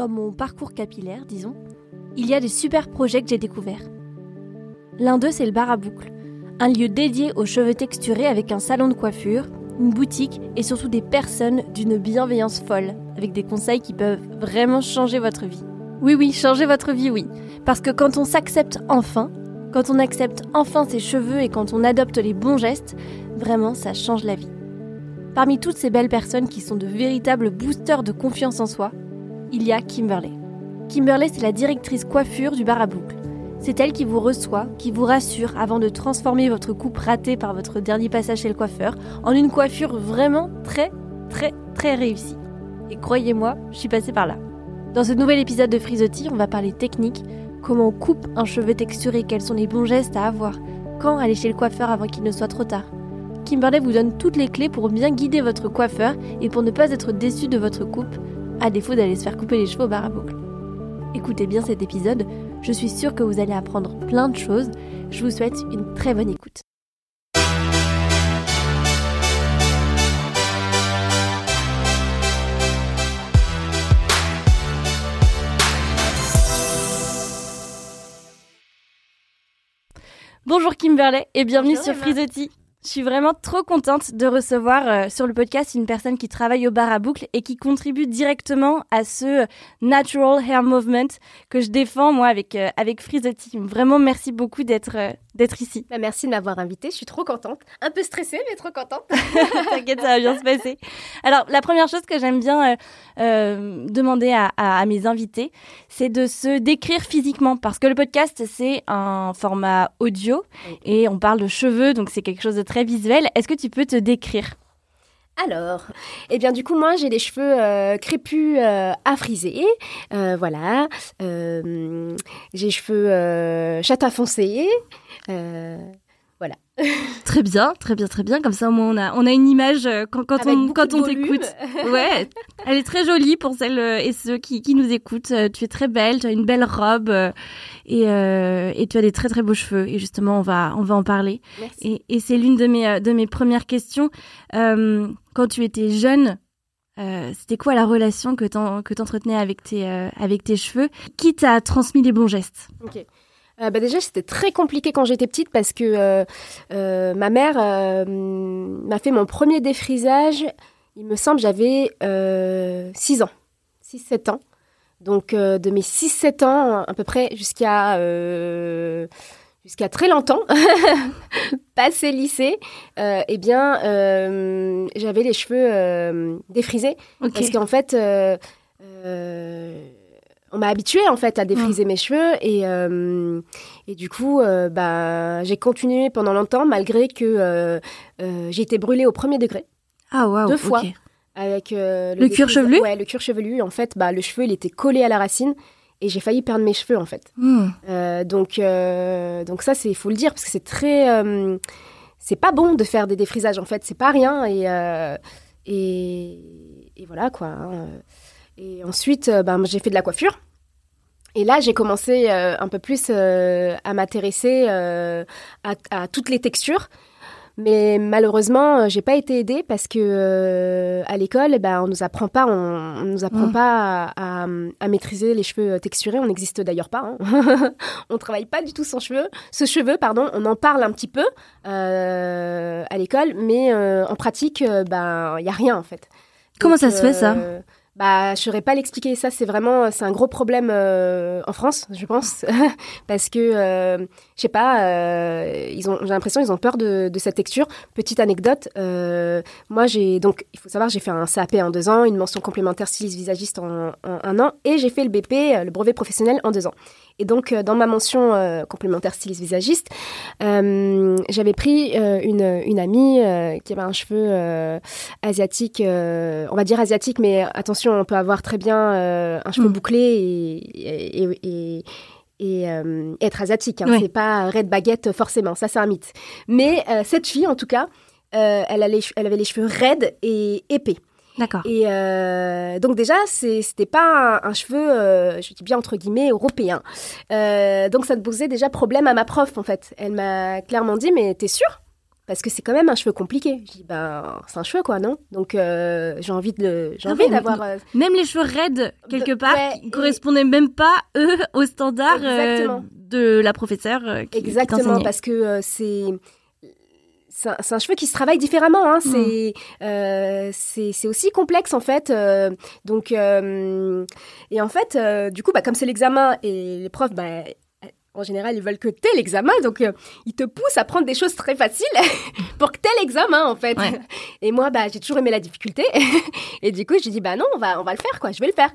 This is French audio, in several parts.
dans mon parcours capillaire, disons, il y a des super projets que j'ai découverts. L'un d'eux, c'est le bar à boucles, un lieu dédié aux cheveux texturés avec un salon de coiffure, une boutique et surtout des personnes d'une bienveillance folle, avec des conseils qui peuvent vraiment changer votre vie. Oui, oui, changer votre vie, oui. Parce que quand on s'accepte enfin, quand on accepte enfin ses cheveux et quand on adopte les bons gestes, vraiment, ça change la vie. Parmi toutes ces belles personnes qui sont de véritables boosters de confiance en soi, il y a Kimberley. Kimberley, c'est la directrice coiffure du bar à boucle. C'est elle qui vous reçoit, qui vous rassure avant de transformer votre coupe ratée par votre dernier passage chez le coiffeur en une coiffure vraiment très, très, très réussie. Et croyez-moi, je suis passée par là. Dans ce nouvel épisode de Frisotti, on va parler technique, comment on coupe un cheveu texturé, quels sont les bons gestes à avoir, quand aller chez le coiffeur avant qu'il ne soit trop tard. Kimberley vous donne toutes les clés pour bien guider votre coiffeur et pour ne pas être déçu de votre coupe, à défaut d'aller se faire couper les cheveux au bar à boucle. Écoutez bien cet épisode, je suis sûre que vous allez apprendre plein de choses. Je vous souhaite une très bonne écoute. Bonjour Kimberley et bienvenue Bonjour sur Emma. Je suis vraiment trop contente de recevoir euh, sur le podcast une personne qui travaille au bar à boucle et qui contribue directement à ce natural hair movement que je défends moi avec euh, avec Frisotti. Vraiment merci beaucoup d'être euh, d'être ici. Bah, merci de m'avoir invitée, je suis trop contente. Un peu stressée, mais trop contente. T'inquiète, ça va bien se passer. Alors, la première chose que j'aime bien euh, euh, demander à, à- à mes invités, c'est de se décrire physiquement. Parce que le podcast, c'est un format audio et on parle de cheveux, donc c'est quelque chose de très visuel. Est-ce que tu peux te décrire? Alors, eh bien du coup, moi j'ai les cheveux euh, crépus euh, à friser. Euh, voilà. J'ai les cheveux châtain foncé. Très bien, très bien, très bien. Comme ça, au moins, on a, on a une image euh, quand, quand avec on, quand on t'écoute. Ouais, elle est très jolie pour celles euh, et ceux qui, qui nous écoutent. Euh, Tu es très belle, tu as une belle robe et, euh, et tu as des très très beaux cheveux. Et justement, on va, on va en parler. Merci. Et, et c'est l'une de mes, de mes premières questions. Euh, quand tu étais jeune, euh, c'était quoi la relation que t'en- que t'entretenais avec tes, euh, avec tes cheveux? Qui t'a transmis les bons gestes? Ok. Euh, bah déjà, c'était très compliqué quand j'étais petite parce que euh, euh, ma mère m'a fait mon premier défrisage. Il me semble j'avais 6 ans, 6-7 ans. Donc de mes 6-7 ans à peu près jusqu'à jusqu'à très longtemps, passé lycée, euh, eh bien euh, j'avais les cheveux euh, défrisés parce qu'en fait, on m'a habituée en fait à défriser mes cheveux et, euh, et du coup, euh, bah, j'ai continué pendant longtemps malgré que euh, j'ai été brûlée au premier degré Ah waouh. deux fois. avec euh, Le cuir chevelu? Ouais, le cuir chevelu. En fait, bah, le cheveu il était collé à la racine et j'ai failli perdre mes cheveux en fait. Hmm. Donc, donc ça, c'est faut le dire parce que c'est très, c'est pas bon de faire des défrisages en fait, c'est pas rien et et, et voilà quoi. hein. Et ensuite, euh, ben, j'ai fait de la coiffure. Et là, j'ai commencé euh, un peu plus euh, à m'intéresser euh, à, à toutes les textures. Mais malheureusement, j'ai pas été aidée parce que à l'école, ben, on nous apprend pas, on, on nous apprend Mm. pas à, à- à maîtriser les cheveux texturés. On n'existe d'ailleurs pas. Hein. on travaille pas du tout sans cheveux, ce cheveu, pardon. On en parle un petit peu à l'école, mais en pratique, euh, ben, il y a rien en fait. Comment Donc, ça se fait, ça? Bah, je saurais pas l'expliquer. Ça, c'est vraiment, c'est un gros problème euh, en France, je pense, parce que, euh, je sais pas, euh, ils ont, j'ai l'impression, ils ont peur de, de cette texture. Petite anecdote, euh, moi, j'ai donc, il faut savoir, j'ai fait un CAP en deux ans, une mention complémentaire styliste visagiste en, en un an, et j'ai fait le BP, euh, le brevet professionnel, en deux ans. Et donc, euh, dans ma mention euh, complémentaire styliste visagiste, euh, j'avais pris euh, une, une amie qui avait un cheveu asiatique, on va dire asiatique, mais attention, on peut avoir très bien un cheveu Mm. bouclé et, et, et, et, euh, être asiatique. Hein. Ouais. C'est pas red baguette forcément, ça c'est un mythe. Mais euh, cette fille, en tout cas, euh, elle, a les che- elle avait les cheveux raides et épais. D'accord. Et euh, donc déjà, c'était pas un, un cheveu, euh, je dis bien entre guillemets, européen. Euh, donc ça te posait déjà problème à ma prof en fait. Elle m'a clairement dit, mais t'es sûre? Parce que c'est quand même un cheveu compliqué. Je dis, ben, c'est un cheveu, quoi, non? Donc, euh, j'ai envie de, j'ai Ah envie d'avoir. euh, Même les cheveux raides, quelque part, ouais, qui et- correspondaient même pas, eux, aux standards euh, de la professeure qui, Exactement, parce que c'est. C'est un, cheveu qui se travaille différemment. Hein. Mm. C'est, euh, c'est, aussi complexe en fait. euh, donc, euh, et en fait, du coup, bah, comme c'est l'examen et les profs, bah, en général, ils veulent que t'aies l'examen, donc ils te poussent à prendre des choses très faciles pour que t'aies l'examen en fait. Ouais. Et moi, bah, j'ai toujours aimé la difficulté, et du coup, j'ai dit bah non, on va, on va le faire quoi, je vais le faire.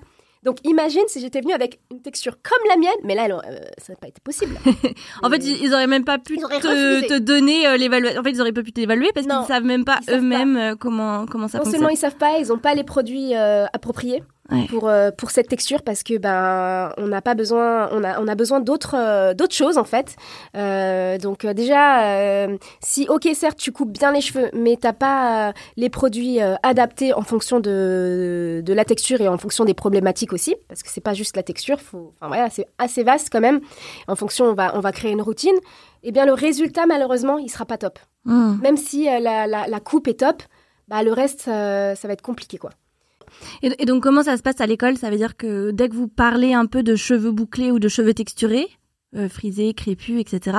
Donc imagine si j'étais venue avec une texture comme la mienne, mais là, alors, euh, ça n'a pas été possible. En fait, ils, ils auraient même pas pu te, donner euh, l'évaluation. En fait, ils auraient pas pu t'évaluer parce qu'ils Non, ne savent même pas eux-mêmes euh, comment, comment ça non fonctionne. seulement ils savent pas, ils n'ont pas les produits euh, appropriés Ouais. pour euh, pour cette texture parce que ben on n'a pas besoin, on a on a besoin d'autres euh, d'autres choses en fait. Euh, donc déjà si ok certes tu coupes bien les cheveux, mais t'as pas les produits adaptés en fonction de de la texture et en fonction des problématiques aussi parce que c'est pas juste la texture, faut enfin voilà c'est assez vaste quand même. En fonction on va on va créer une routine. Et bien le résultat malheureusement il sera pas top. Hmm. Même si la, la la coupe est top, bah le reste ça va être compliqué quoi. Et, et donc, comment ça se passe à l'école? Ça veut dire que dès que vous parlez un peu de cheveux bouclés ou de cheveux texturés, euh, frisés, crépus, etc.,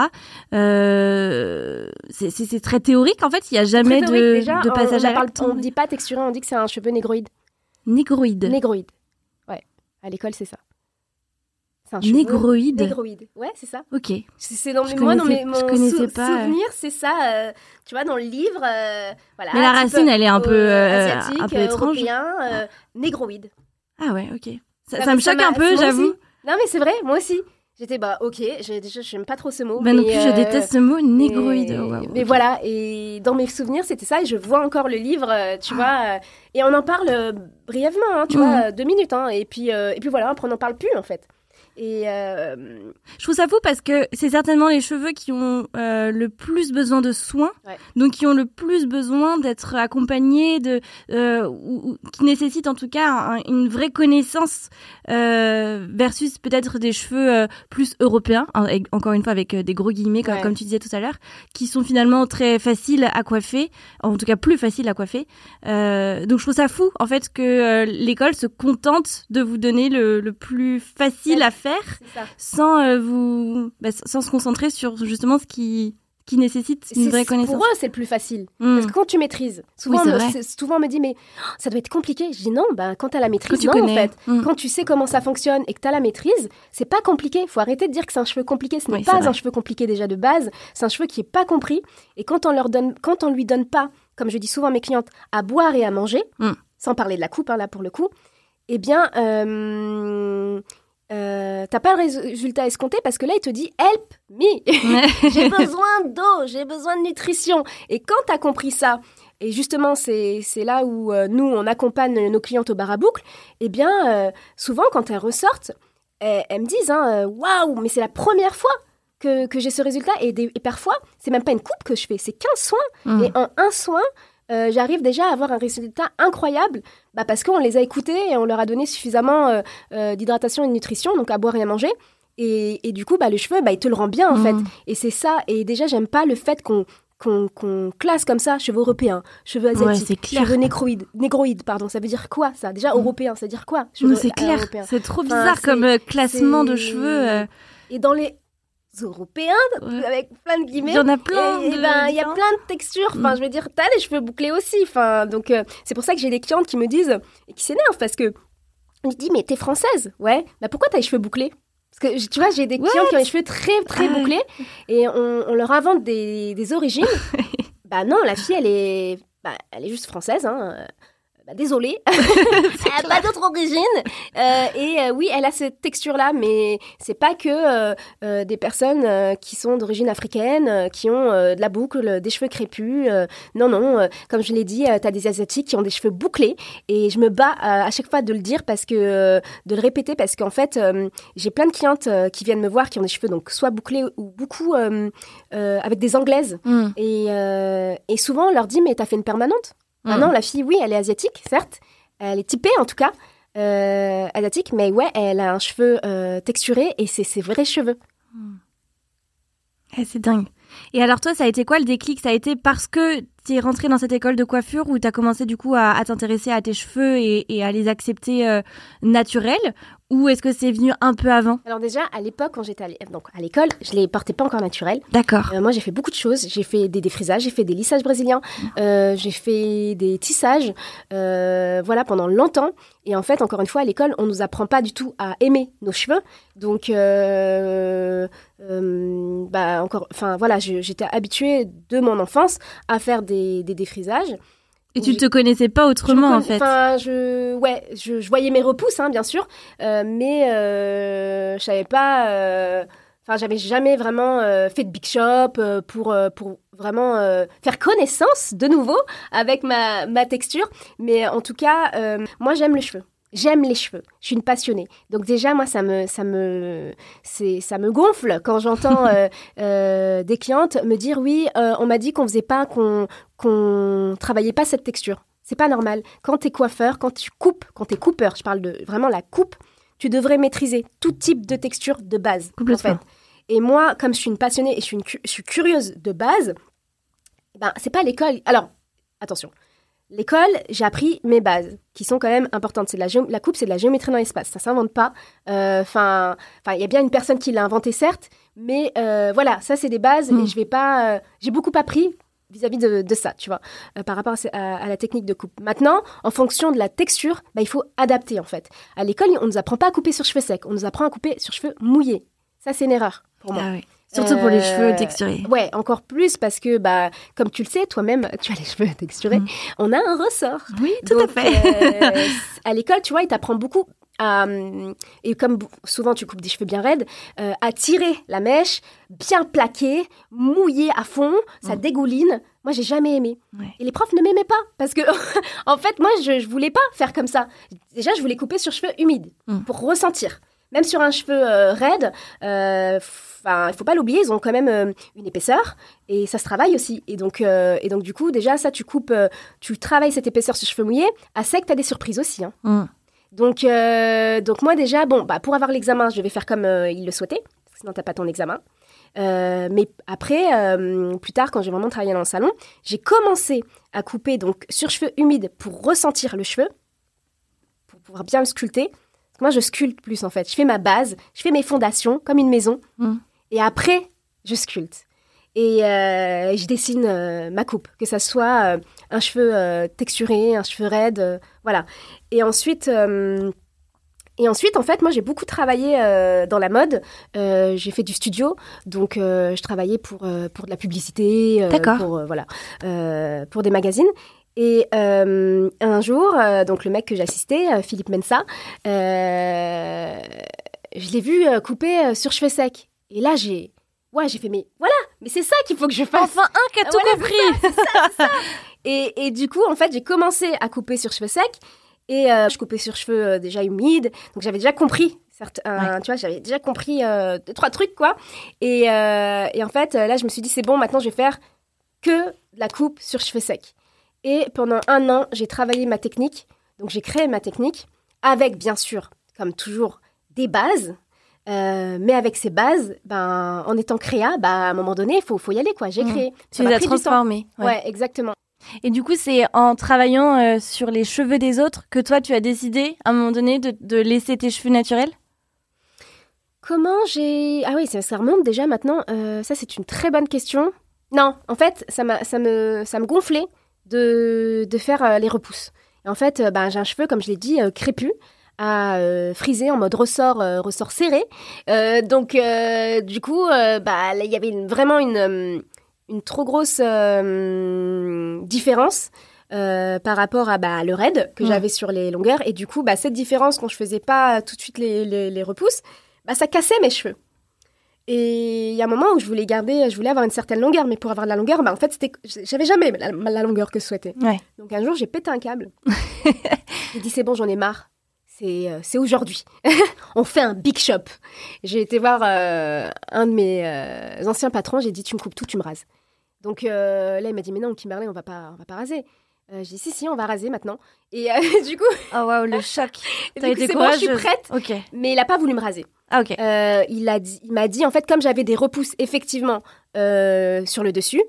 euh, c'est- très théorique. En fait, il n'y a jamais de, déjà, passage on, à l'acte. On dit pas texturé, on dit que c'est un cheveu négroïde. Négroïde. Négroïde. Ouais. À l'école, c'est ça. Un Négroïde. Négroïde. Ouais, c'est ça. Ok. C'est dans Je moi, dans mes, mon connaissais sou- pas, euh. souvenir, c'est ça. euh, tu vois, dans le livre, euh, voilà. Mais la racine, peu, elle est un peu, euh, asiatique, un peu euh, étrange. européen, euh, négroïde. Ah ouais, ok. Ça, Ça ça m'a- me choque un peu, j'avoue. Non, mais c'est vrai, moi aussi. J'étais, bah, ok, déjà, je n'aime pas trop ce mot. Bah non plus, je euh, déteste ce mot, négroïde. Oh, Mais voilà, et dans mes souvenirs, c'était ça, et je vois encore le livre, euh, tu Ah. vois, euh, et on en parle euh, brièvement, hein, tu Mhm. vois, euh, deux minutes, hein, et puis, euh, et puis voilà, après on n'en parle plus, en fait. Et euh, Je trouve ça fou parce que c'est certainement les cheveux qui ont euh, le plus besoin de soins, Ouais. donc qui ont le plus besoin d'être accompagnés, de, euh, ou, ou qui nécessitent en tout cas un- une vraie connaissance euh, versus peut-être des cheveux euh, plus européens, encore une fois avec euh, des gros guillemets comme, Ouais. comme tu disais tout à l'heure, qui sont finalement très faciles à coiffer, en tout cas plus faciles à coiffer. Euh, donc je trouve ça fou en fait que l'école se contente de vous donner le, le plus facile à faire sans euh, vous bah, sans se concentrer sur justement ce qui qui nécessite une vraie connaissance. Pour eux, c'est le plus facile. Mm. Parce que quand tu maîtrises, souvent, Oui, c'est on me- souvent on me dit, mais oh, ça doit être compliqué. Je dis non, ben, quand tu as la Quand maîtrise, tu non, connais. en fait. Mm. Quand tu sais comment ça fonctionne et que tu as la maîtrise, c'est pas compliqué. Faut arrêter de dire que c'est un cheveu compliqué. Ce n'est Oui, pas un cheveu compliqué déjà de base. C'est un cheveu qui est pas compris. Et quand on leur donne, quand on lui donne pas, comme je dis souvent à mes clientes, à boire et à manger, Mm. sans parler de la coupe hein, là pour le coup, eh bien, euh, euh, t'as pas le rés- résultat escompté parce que là il te dit help me, j'ai besoin d'eau, j'ai besoin de nutrition. Et quand tu as compris ça, et justement, c'est c'est là où euh, nous, on accompagne nos clientes au bar à boucle, eh bien, euh, souvent, quand elles ressortent, elles, elles me disent hein, euh, Waouh, mais c'est la première fois que, que j'ai ce résultat. Et, des- et parfois, c'est même pas une coupe que je fais, c'est 15 soins. Mm. Et en un soin, j'arrive déjà à avoir un résultat incroyable bah parce qu'on les a écoutés et on leur a donné suffisamment euh, euh, d'hydratation et de nutrition, donc à boire et à manger. Et, et du coup, bah, le cheveu, bah, il te le rend bien, en fait. Et c'est ça. Et déjà, j'aime pas le fait qu'on qu'on classe comme ça cheveux européens, cheveux Ouais, asiatiques, clair. cheveux négroïdes, négroïdes, pardon. Ça veut dire quoi, ça? Déjà, Mm. européen, ça veut dire quoi? C'est euh, clair, c'est trop bizarre comme classement de cheveux. euh, Et dans les européens, ouais. avec plein de Il guillemets, y en a plein. et, et de ben, il y a plein de textures. Enfin, Mm. je veux dire, t'as les cheveux bouclés aussi. Enfin, donc, euh, c'est pour ça que j'ai des clientes qui me disent, et qui s'énervent parce que je dis, mais t'es française, ouais. Bah, pourquoi t'as les cheveux bouclés? Parce que tu vois, j'ai des What clientes qui ont les cheveux très, très Ah bouclés et on, on leur invente des, des origines. bah non, la fille, elle est, bah, elle est juste française. Hein. Bah, désolée, elle a pas d'autre origine. Euh, et euh, oui, elle a cette texture-là, mais c'est pas que euh, des personnes qui sont d'origine africaine, qui ont de la boucle, des cheveux crépus. non, non, comme je l'ai dit, tu as des Asiatiques qui ont des cheveux bouclés. Et je me bats à chaque fois de le dire, parce que de le répéter, parce qu'en fait, j'ai plein de clientes qui viennent me voir qui ont des cheveux donc soit bouclés ou beaucoup avec des anglaises. Mm. Et, et souvent, on leur dit, mais t'as fait une permanente? Ah Mm. non, la fille, oui, elle est asiatique, certes. Elle est typée, en tout cas, euh, asiatique, mais ouais, elle a un cheveu euh, texturé et c'est ses vrais cheveux. Eh, c'est dingue. Et alors toi, ça a été quoi le déclic? Ça a été parce que tu es rentrée dans cette école de coiffure où tu as commencé du coup à, t'intéresser à tes cheveux et, à les accepter euh, naturels? Ou est-ce que c'est venu un peu avant Alors déjà, à l'époque, quand j'étais à l'école, je les portais pas encore naturels. D'accord. Euh, moi, j'ai fait beaucoup de choses. J'ai fait des défrisages, j'ai fait des lissages brésiliens, euh, j'ai fait des tissages, euh, voilà, pendant longtemps. Et en fait, encore une fois, à l'école, on nous apprend pas du tout à aimer nos cheveux. Donc, bah encore, enfin voilà, j'étais habituée de mon enfance à faire des, des défrisages. Et tu ne te connaissais pas autrement, en fait Enfin, je, ouais, je, je, voyais mes repousses, hein, bien sûr, euh, mais euh, je savais pas. Euh, enfin, j'avais jamais vraiment fait de big shop pour, pour vraiment faire connaissance de nouveau avec ma, ma texture. Mais en tout cas, moi, j'aime les cheveux. J'aime les cheveux. Je suis une passionnée. Donc déjà, moi, ça me, ça me, c'est, ça me gonfle quand j'entends euh, euh, des clientes me dire oui, euh, on m'a dit qu'on faisait pas, qu'on, qu'on travaillait pas cette texture. C'est pas normal. Quand tu es coiffeur, quand tu coupes, quand tu es coupeur, je parle de vraiment la coupe, tu devrais maîtriser tout type de texture de base. En fait. Et moi, comme je suis une passionnée et je suis, une, je suis curieuse de base, ben c'est pas l'école. Alors attention, L'école, j'ai appris mes bases, qui sont quand même importantes. C'est la, la coupe, c'est de la géométrie dans l'espace. Ça s'invente pas. Euh, enfin, il y a bien une personne qui l'a inventé, certes, mais euh, voilà, ça c'est des bases et hmm. je vais pas. Euh, j'ai beaucoup appris vis-à-vis de, ça, tu vois, par rapport à, la technique de coupe. Maintenant, en fonction de la texture, bah, il faut adapter en fait. À l'école, on nous apprend pas à couper sur cheveux secs, on nous apprend à couper sur cheveux mouillés. Ça, c'est une erreur pour moi. Ah Surtout pour les cheveux euh, texturés. Ouais, encore plus parce que, bah, comme tu le sais, toi-même, tu as les cheveux texturés. Mm. On a un ressort. Oui, tout à fait. Euh, à l'école, tu vois, il t'apprend beaucoup à, et comme souvent tu coupes des cheveux bien raides, euh, à tirer la mèche, bien plaquer, mouiller à fond, ça mm. dégouline. Moi, j'ai jamais aimé. Et les profs ne m'aimaient pas parce que, en fait, moi, je, je voulais pas faire comme ça. Déjà, je voulais couper sur cheveux humides mm. pour ressentir. Même sur un cheveu raide, Enfin, il faut pas l'oublier, ils ont quand même euh, une épaisseur et ça se travaille aussi. Et donc, euh, et donc du coup, déjà, ça, tu coupes, euh, tu travailles cette épaisseur sur cheveux mouillés. À sec, tu as des surprises aussi. Hein. Mm. Donc, donc moi déjà, bon, bah, pour avoir l'examen, je vais faire comme il le souhaitait, sinon t'as pas ton examen. mais après, plus tard, quand j'ai vraiment travaillé dans le salon, j'ai commencé à couper donc sur cheveux humides pour ressentir le cheveu, pour pouvoir bien le sculpter. Moi, je sculpte plus en fait. Je fais ma base, je fais mes fondations comme une maison. Mm. Et après, je sculpte. Et euh, je dessine euh, ma coupe, que ça soit euh, un cheveu texturé, un cheveu raide, voilà. Et ensuite, et ensuite, en fait, moi, j'ai beaucoup travaillé dans la mode. j'ai fait du studio, donc je travaillais pour pour de la publicité, pour voilà, pour des magazines. Et un jour, donc le mec que j'assistais, Philippe Mensa, je l'ai vu couper sur cheveux secs. Et là, j'ai. Ouais, j'ai fait, mais voilà, mais c'est ça qu'il faut que je fasse. Enfin, un qui a tout compris. et, et, du coup, en fait, j'ai commencé à couper sur cheveux secs. Et euh, je coupais sur cheveux euh, déjà humides. Donc, j'avais déjà compris. Certes, Tu vois, j'avais déjà compris euh, deux, trois trucs, quoi. Et, et en fait, là, je me suis dit, c'est bon, maintenant, je vais faire que la coupe sur cheveux secs. Et pendant un an, j'ai travaillé ma technique. Donc, j'ai créé ma technique avec, bien sûr, comme toujours, des bases euh, mais avec ces bases, ben, en étant créa, ben, à un moment donné, il faut, faut y aller. quoi. J'ai mmh. créé. Tu les as transformées. Ouais. exactement. Et du coup, c'est en travaillant euh, sur les cheveux des autres que toi, tu as décidé, à un moment donné, de, de laisser tes cheveux naturels? Comment j'ai... Ah oui, ça, ça, remonte déjà maintenant. Euh, ça, c'est une très bonne question. Non, en fait, ça, ça, me, ça me gonflait de, de faire les repousses. Et en fait, ben, j'ai un cheveu, comme je l'ai dit, crépus à euh, friser en mode ressort euh, ressort serré. Euh, donc du coup, bah il y avait vraiment une une trop grosse différence. par rapport à bah, le raid que j'avais sur les longueurs et du coup bah, cette différence quand je faisais pas tout de suite les, les, repousses bah, ça cassait mes cheveux et il y a un moment où je voulais garder je voulais avoir une certaine longueur mais pour avoir de la longueur bah, en fait c'était j'avais jamais la, la, longueur que je souhaitais donc un jour j'ai pété un câble j'ai dit c'est bon j'en ai marre euh, c'est aujourd'hui. on fait un big shop. J'ai été voir euh, un de mes euh, anciens patrons, j'ai dit tu me coupes tout, tu me rases. Donc là, il m'a dit mais non, Kimberley, on va pas, on va pas raser. Euh, j'ai dit si si, on va raser maintenant. Et euh, du coup, Oh waouh, le choc. T'as été bon, je suis prête. Ok. Mais il a pas voulu me raser. Ah ok. Euh, il a dit, il m'a dit en fait comme j'avais des repousses effectivement euh, sur le dessus,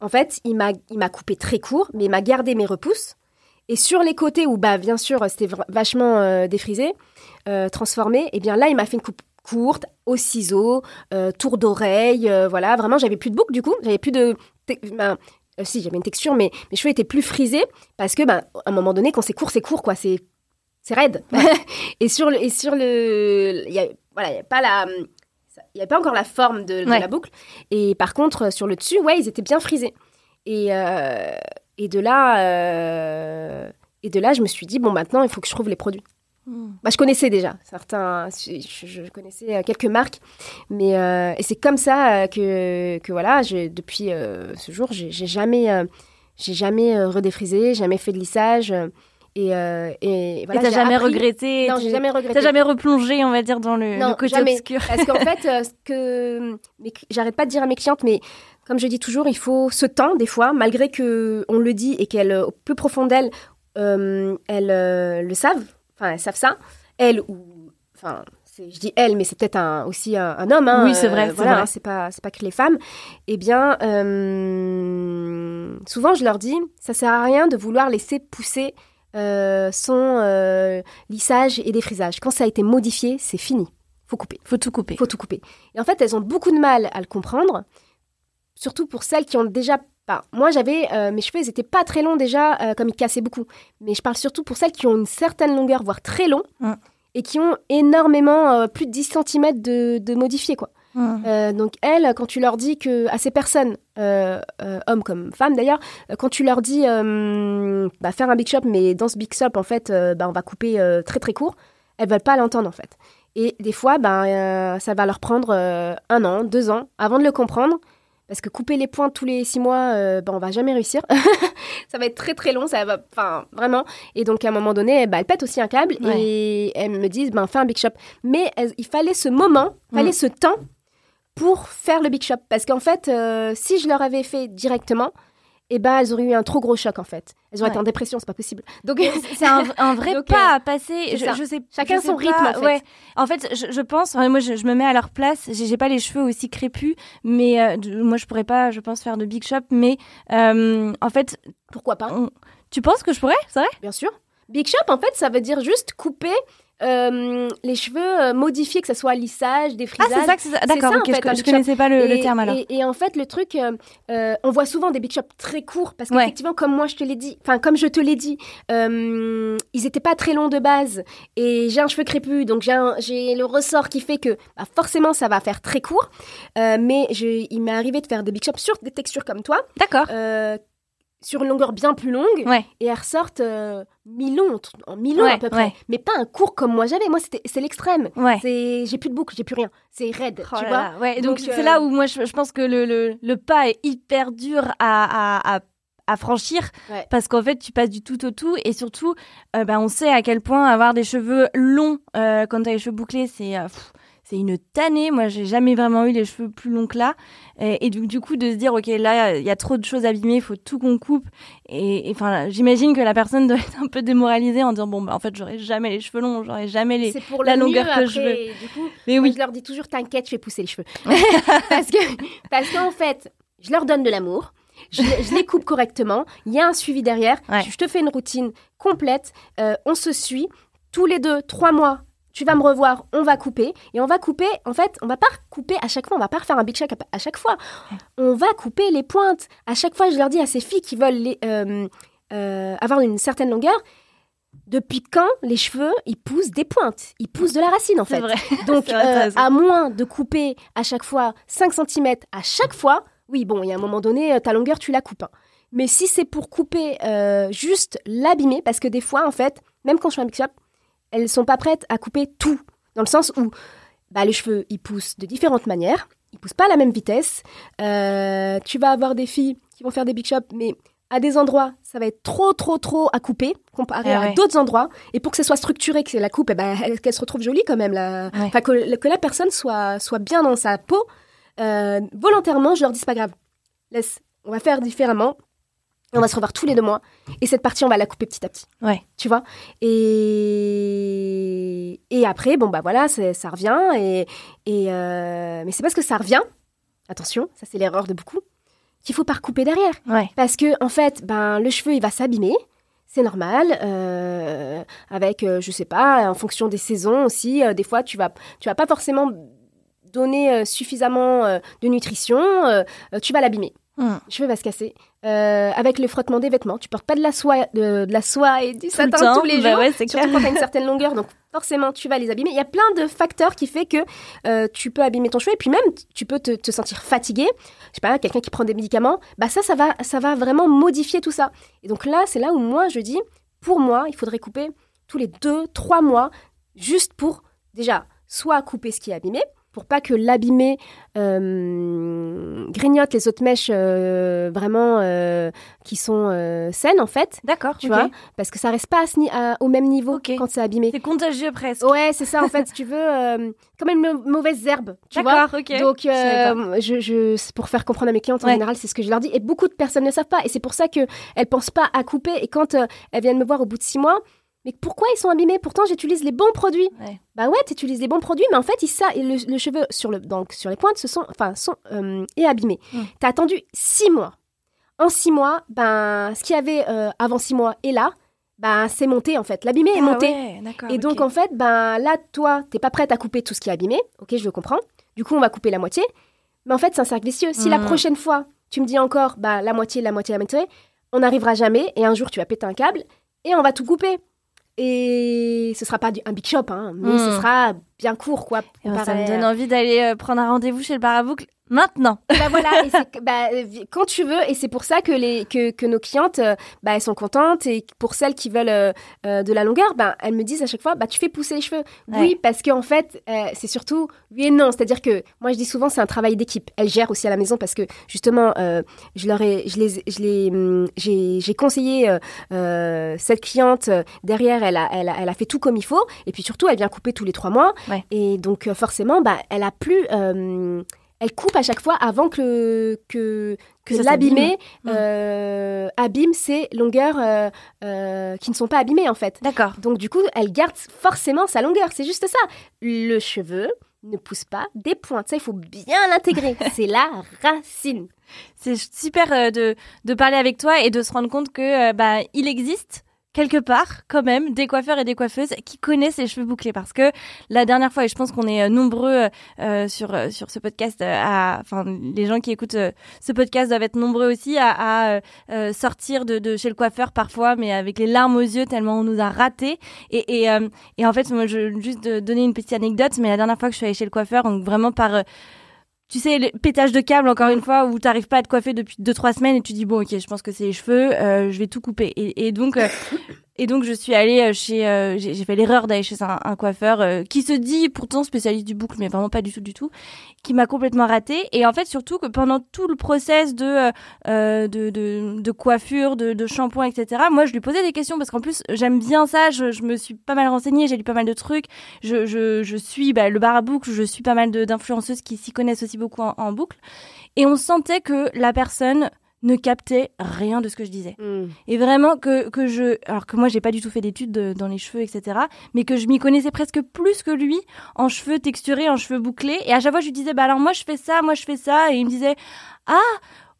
en fait il m'a il m'a coupé très court, mais il m'a gardé mes repousses. Et sur les côtés où bah bien sûr c'était vachement défrisé, transformé, et bien là il m'a fait une coupe courte au ciseau, tour d'oreille, voilà vraiment j'avais plus de boucle du coup, j'avais plus de euh, si j'avais une texture mais mes cheveux étaient plus frisés parce que ben à un moment donné quand c'est court c'est court quoi c'est c'est raide. Et sur le et sur le il y a voilà y a pas la il y avait pas encore la forme de, de Ouais. la boucle. Et par contre sur le dessus ouais ils étaient bien frisés. Et euh, et de là euh, et de là je me suis dit bon maintenant il faut que je trouve les produits Bah, je connaissais déjà certains, je, je connaissais euh, quelques marques, mais euh, et c'est comme ça euh, que que voilà, depuis euh, ce jour, j'ai jamais euh, j'ai jamais redéfrisé, jamais fait de lissage et euh, et voilà. et t'as jamais appris- regretté Non, j'ai jamais regretté. T'as jamais replongé, on va dire, dans le, Non, le côté jamais. obscur. Parce qu'en fait, euh, ce que j'arrête pas de dire à mes clientes, mais comme je dis toujours, il faut ce temps des fois, malgré que on le dit et qu'elles, au plus profond d'elles, euh, elles le savent. Enfin, elles savent ça. Elles ou enfin. Je dis elles, mais c'est peut-être un, aussi un, un homme. Hein, Oui, c'est vrai, c'est voilà, c'est pas, c'est pas que les femmes. Eh bien, euh, souvent je leur dis, ça sert à rien de vouloir laisser pousser euh, son euh, lissage et défrisage. Quand ça a été modifié, c'est fini. Faut couper Faut tout couper. faut tout couper. Et en fait, elles ont beaucoup de mal à le comprendre, surtout pour celles qui ont déjà Moi, j'avais euh, mes cheveux, ils étaient pas très longs déjà, euh, comme ils cassaient beaucoup. Mais je parle surtout pour celles qui ont une certaine longueur, voire très long, Mm. et qui ont énormément, euh, plus de 10 cm de, de modifiés, quoi. Euh, donc elles, quand tu leur dis que à ces personnes, hommes comme femmes d'ailleurs, quand tu leur dis bah, faire un big shop, mais dans ce big shop en fait, bah, on va couper très très court, elles veulent pas l'entendre en fait. Et des fois, bah, ça va leur prendre un an, deux ans avant de le comprendre. Parce que couper les points tous les six mois, euh, bah, on va jamais réussir. ça va être très très long, ça va, enfin vraiment. Et donc à un moment donné, bah, elles pètent aussi un câble Ouais. et elles me disent, ben fais un big shop. Mais il fallait ce moment, il fallait Mm. ce temps pour faire le big shop. Parce qu'en fait, euh, si je leur avais fait directement, eh ben, elles auraient eu un trop gros choc en fait. Elles auraient Ouais. été en dépression, c'est pas possible. Donc, C'est un, un vrai Donc, pas euh, à passer. c'est Je, ça. je sais, Chacun je sais son pas, rythme, en fait. Ouais. En fait, je, je pense, enfin, moi, je, je me mets à leur place. J'ai pas les cheveux aussi crépus, mais euh, moi, je pourrais pas, je pense, faire de big shop. Mais euh, en fait, pourquoi pas? on- tu penses que je pourrais? C'est vrai? Bien sûr. Big shop, en fait, ça veut dire juste couper euh, les cheveux, euh, modifier, que ce soit lissage, Ah, défrisage. c'est ça que c'est ça. D'accord, ça, fait, je, je big connaissais pas le, terme alors. Et, et en fait, le truc, euh, on voit souvent des big shops très courts parce Ouais. qu'effectivement, comme moi je te l'ai dit, enfin comme je te l'ai dit, euh, ils étaient pas très longs de base et j'ai un cheveu crépus, donc j'ai le ressort qui fait que bah, forcément ça va faire très court. Mais je, il m'est arrivé de faire des big shops sur des textures comme toi, D'accord. Euh, sur une longueur bien plus longue Ouais. et elles ressortent euh, mi-long, en mi-long Ouais, à peu près, ouais. mais pas un court comme moi j'avais. Moi c'était c'est l'extrême. J'ai plus de boucle, j'ai plus rien. C'est raide, Oh tu là vois. là, donc c'est euh, là où moi je, je pense que le, le, le pas est hyper dur à, à, à, à franchir Ouais. parce qu'en fait tu passes du tout au tout et surtout euh, bah, on sait à quel point avoir des cheveux longs euh, quand t'as les cheveux bouclés c'est euh, c'est une tannée. Moi, j'ai jamais vraiment eu les cheveux plus longs que là. Et, et du, du coup, de se dire, OK, là, il y a trop de choses abîmées, il faut tout qu'on coupe. Et enfin, j'imagine que la personne doit être un peu démoralisée en disant, bon, bah, en fait, j'aurai jamais les cheveux longs, j'aurai jamais les. C'est pour la le longueur mieux, que je Du coup, Mais moi, oui. je leur dis toujours, t'inquiète, je vais pousser les cheveux. parce que parce qu'en fait, je leur donne de l'amour. Je, je les coupe correctement. Il y a un suivi derrière. Ouais. Je te fais une routine complète. Euh, on se suit. Tous les deux, trois mois, tu vas me revoir. On va couper. Et on va couper. En fait, on va pas couper à chaque fois. On va pas refaire un big check à, chaque fois. On va couper les pointes. À chaque fois, je leur dis à ces filles qui veulent les, euh, euh, avoir une certaine longueur. Depuis quand les cheveux, ils poussent des pointes? Ils poussent de la racine, en fait. vrai. Donc, vrai, euh, à moins de couper à chaque fois 5 cm à chaque fois, oui, bon, il y a un moment donné, ta longueur, tu la coupes. hein. Mais si c'est pour couper juste l'abîmer, parce que des fois, en fait, même quand je fais un mix-up, elles sont pas prêtes à couper tout. Dans le sens où bah, les cheveux, ils poussent de différentes manières. Ils poussent pas à la même vitesse. Euh, tu vas avoir des filles qui vont faire des big shops, mais à des endroits, ça va être trop, trop, trop à couper comparé Eh à d'autres endroits. Et pour que ce soit structuré, que la coupe, eh ben, elle- qu'elle se retrouve jolie quand même. La... Ouais. Enfin, que, que la personne soit, soit bien dans sa peau. Euh, volontairement, je leur dis, c'est pas grave. Laisse, on va faire différemment. On va se revoir tous les deux mois. Et cette partie, on va la couper petit à petit. Ouais. Tu vois? Et... et après, bon, bah voilà, ça revient. Et, et euh, Mais c'est parce que ça revient, attention, ça c'est l'erreur de beaucoup, qu'il faut pas recouper derrière. Ouais. Parce que, en fait, ben, le cheveu, il va s'abîmer. C'est normal, euh, avec, euh, je sais pas, en fonction des saisons aussi. euh, des fois, tu vas, tu vas pas forcément donner suffisamment de nutrition. tu vas l'abîmer. Hmm. Le cheveu va se casser. Euh, avec le frottement des vêtements, tu portes pas de la soie, de, de la soie et du Tout le satin temps, tous les bah jours. ouais, Surtout clair. quand une certaine longueur, donc forcément tu vas les abîmer. Il y a plein de facteurs qui fait que euh, tu peux abîmer ton cheveu et puis même tu peux te, te sentir fatigué. Je sais pas, quelqu'un qui prend des médicaments, bah ça, ça va, ça va vraiment modifier tout ça. Et donc là, c'est là où moi je dis, pour moi, il faudrait couper tous les deux, trois mois, juste pour déjà soit couper ce qui est abîmé, pour pas que l'abîmé euh, grignote les autres mèches euh, vraiment euh, qui sont saines en fait, D'accord, tu vois, parce que ça reste pas à à- au même niveau Ok. quand c'est abîmé. C'est contagieux presque. Ouais, c'est ça en fait, si tu veux, euh, comme une mau- mauvaise herbe, tu vois. D'accord, ok. Donc, Je pour faire comprendre à mes clientes, en Ouais. général, c'est ce que je leur dis. Et beaucoup de personnes ne savent pas. Et c'est pour ça qu'elles ne pensent pas à couper. Et quand elles viennent me voir au bout de six mois, mais pourquoi ils sont abîmés? Pourtant, j'utilise les bons produits. Ouais. Bah ouais, tu utilises les bons produits, mais en fait, ça, et le, le cheveu sur, le, donc, sur les pointes se sont, enfin, sont, euh, est abîmé. Mm. Tu as attendu six mois. En six mois, ben, ce qu'il y avait euh, avant six mois est là. Ben, c'est monté en fait. L'abîmé est Ah monté. ouais, Et donc, en fait, ben là, toi, t'es pas prête à couper tout ce qui est abîmé. Ok, je le comprends. Du coup, on va couper la moitié. Mais en fait, c'est un cercle vicieux. Si la Mhm. prochaine fois, tu me dis encore bah, la moitié, la moitié, la moitié, on n'arrivera jamais. Et un jour, tu vas péter un câble et on va tout couper. Et ce sera pas du- un big shop, hein, mais ce sera bien court, quoi. Ben, ça me donne envie d'aller euh, prendre un rendez-vous chez le bar à boucle maintenant. bah voilà, et bah, euh, quand tu veux, et c'est pour ça que, les, que, que nos clientes, euh, bah, elles sont contentes, et pour celles qui veulent euh, de la longueur, bah, elles me disent à chaque fois, bah, tu fais pousser les cheveux. Ouais. Oui, parce qu'en fait, euh, c'est surtout oui et non, c'est-à-dire que moi je dis souvent c'est un travail d'équipe. Elles gèrent aussi à la maison parce que justement, euh, je leur ai, je les, je les, hum, j'ai, j'ai conseillé cette cliente derrière, elle a, elle a, elle a fait tout comme il faut, et puis surtout elle vient couper tous les trois mois, Ouais. et donc forcément, bah, elle a plus elle coupe à chaque fois avant que, que, que, l'abîmé euh, abîme ses longueurs euh, euh, qui ne sont pas abîmées en fait. D'accord. Donc du coup, elle garde forcément sa longueur. C'est juste ça. Le cheveu ne pousse pas des pointes. Ça, il faut bien l'intégrer. C'est la racine. C'est super de, de parler avec toi et de se rendre compte que bah, il existe quelque part quand même des coiffeurs et des coiffeuses qui connaissent les cheveux bouclés. Parce que la dernière fois et je pense qu'on est euh, nombreux euh, sur euh, sur ce podcast euh, à enfin les gens qui écoutent euh, ce podcast doivent être nombreux aussi à, à, euh, euh, sortir de, de chez le coiffeur parfois mais avec les larmes aux yeux tellement on nous a ratés. Et et, euh, et en fait moi je juste donner une petite anecdote mais la dernière fois que je suis allée chez le coiffeur donc vraiment par euh, tu sais, le pétage de câble, encore une fois, où t'arrives pas à te coiffer depuis deux, trois semaines et tu dis, bon, ok, je pense que c'est les cheveux, euh, je vais tout couper. Et, et donc, euh, et donc, je suis allée euh, chez, euh, j'ai fait l'erreur d'aller chez un, un coiffeur euh, qui se dit pourtant spécialiste du boucle, mais vraiment pas du tout, du tout, qui m'a complètement raté. Et en fait, surtout que pendant tout le process de, euh, euh, de, de, de coiffure, de, de shampoing, etc., moi, je lui posais des questions parce qu'en plus, j'aime bien ça, je, je me suis pas mal renseignée, j'ai lu pas mal de trucs, je, je, je suis bah, le bar à boucle, je suis pas mal d'influenceuses qui s'y connaissent aussi beaucoup en, en boucle. Et on sentait que la personne ne captait rien de ce que je disais. Et vraiment que, que je... Alors que moi, j'ai pas du tout fait d'études de- dans les cheveux, etc. Mais que je m'y connaissais presque plus que lui en cheveux texturés, en cheveux bouclés. Et à chaque fois, je lui disais, bah alors moi, je fais ça, moi, je fais ça. Et il me disait, ah,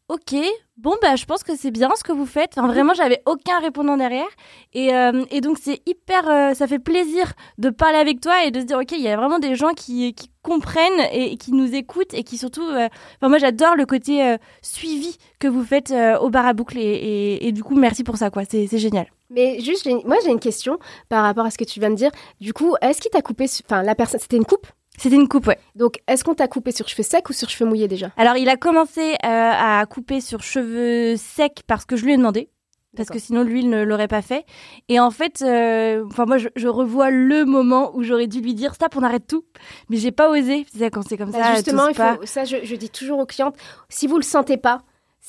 ok, bon, bah je pense que c'est bien ce que vous faites. Enfin, vraiment, j'avais aucun répondant derrière. Et, euh, et donc, c'est hyper... euh, ça fait plaisir de parler avec toi et de se dire, ok, il y a vraiment des gens qui, qui comprennent et qui nous écoutent et qui surtout... euh, Enfin, moi, j'adore le côté euh, suivi que vous faites euh, au bar à boucle. Et, et- et du coup, merci pour ça, quoi. C'est c'est génial. Mais juste, j'ai- moi j'ai une question par rapport à ce que tu viens de dire. Du coup, est-ce qu'il t'a coupé, enfin la personne, c'était une coupe? C'était une coupe, ouais. Donc, est-ce qu'on t'a coupé sur cheveux secs ou sur cheveux mouillés déjà? Alors, il a commencé euh, à couper sur cheveux secs parce que je lui ai demandé. Parce que sinon, lui, il ne l'aurait pas fait. Et en fait, euh, enfin moi, je, je revois le moment où j'aurais dû lui dire stop, on arrête tout. Mais j'ai pas osé. Quand c'est comme Bah, ça, Justement, il pas. faut, ça je, je dis toujours aux clientes, si vous le sentez pas,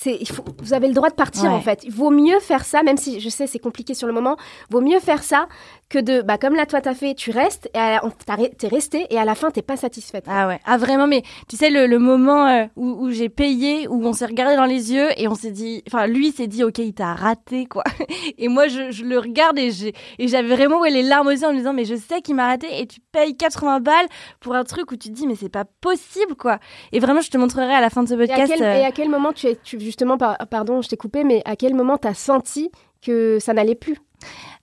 il faut, vous avez le droit de partir Ouais. en fait. Il vaut mieux faire ça, même si je sais c'est compliqué sur le moment. Vaut mieux faire ça que de, bah comme là toi t'as fait, tu restes et t'es resté et à la fin t'es pas satisfaite. Ah ouais, ah vraiment, mais tu sais, le, le moment euh, où, où j'ai payé, où on s'est regardé dans les yeux et on s'est dit, enfin, lui s'est dit, ok, il t'a raté, quoi. Et moi, je, je le regarde et j'avais vraiment ouais, les larmes aux yeux en me disant, mais je sais qu'il m'a raté et tu payes 80 balles pour un truc où tu te dis, mais c'est pas possible, quoi. Et vraiment, je te montrerai à la fin de ce Et à, podcast. quel, euh, et à quel moment tu es, tu, justement, par- pardon, je t'ai coupé, mais à quel moment t'as senti que ça n'allait plus?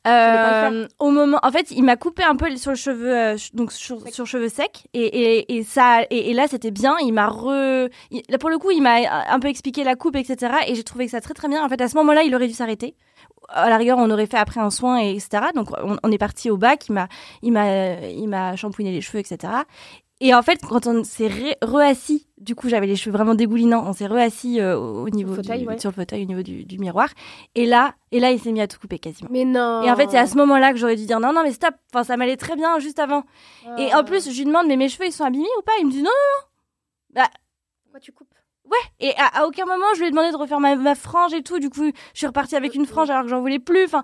Euh, au moment, en fait, il m'a coupé un peu sur le cheveu, euh, donc sur, sur cheveux secs, et, et, et ça, et, et là c'était bien. Il m'a re, il- là pour le coup, il m'a un peu expliqué la coupe, etc. Et j'ai trouvé que ça très très bien. En fait, à ce moment-là, il aurait dû s'arrêter. À la rigueur, on aurait fait après un soin, et etc. Donc on, on est parti au bac. Il m'a, il m'a, il m'a shampooiné les cheveux, etc. Et en fait, quand on s'est re- reassis, du coup, j'avais les cheveux vraiment dégoulinants. On s'est reassis euh, au au niveau fauteuil, du, ouais. sur le fauteuil, au niveau du, du miroir. Et là, et là, il s'est mis à tout couper quasiment. Mais non. Et en fait, c'est à ce moment-là que j'aurais dû dire non, non, mais stop. Enfin, ça m'allait très bien juste avant. Et Ah. en plus, je lui demande, mais mes cheveux, ils sont abîmés ou pas? Il me dit non, non, pourquoi tu coupes? non. Ouais. Et à, à aucun moment, je lui ai demandé de refaire ma, ma frange et tout. Du coup, je suis repartie avec une frange alors que j'en voulais plus. Enfin,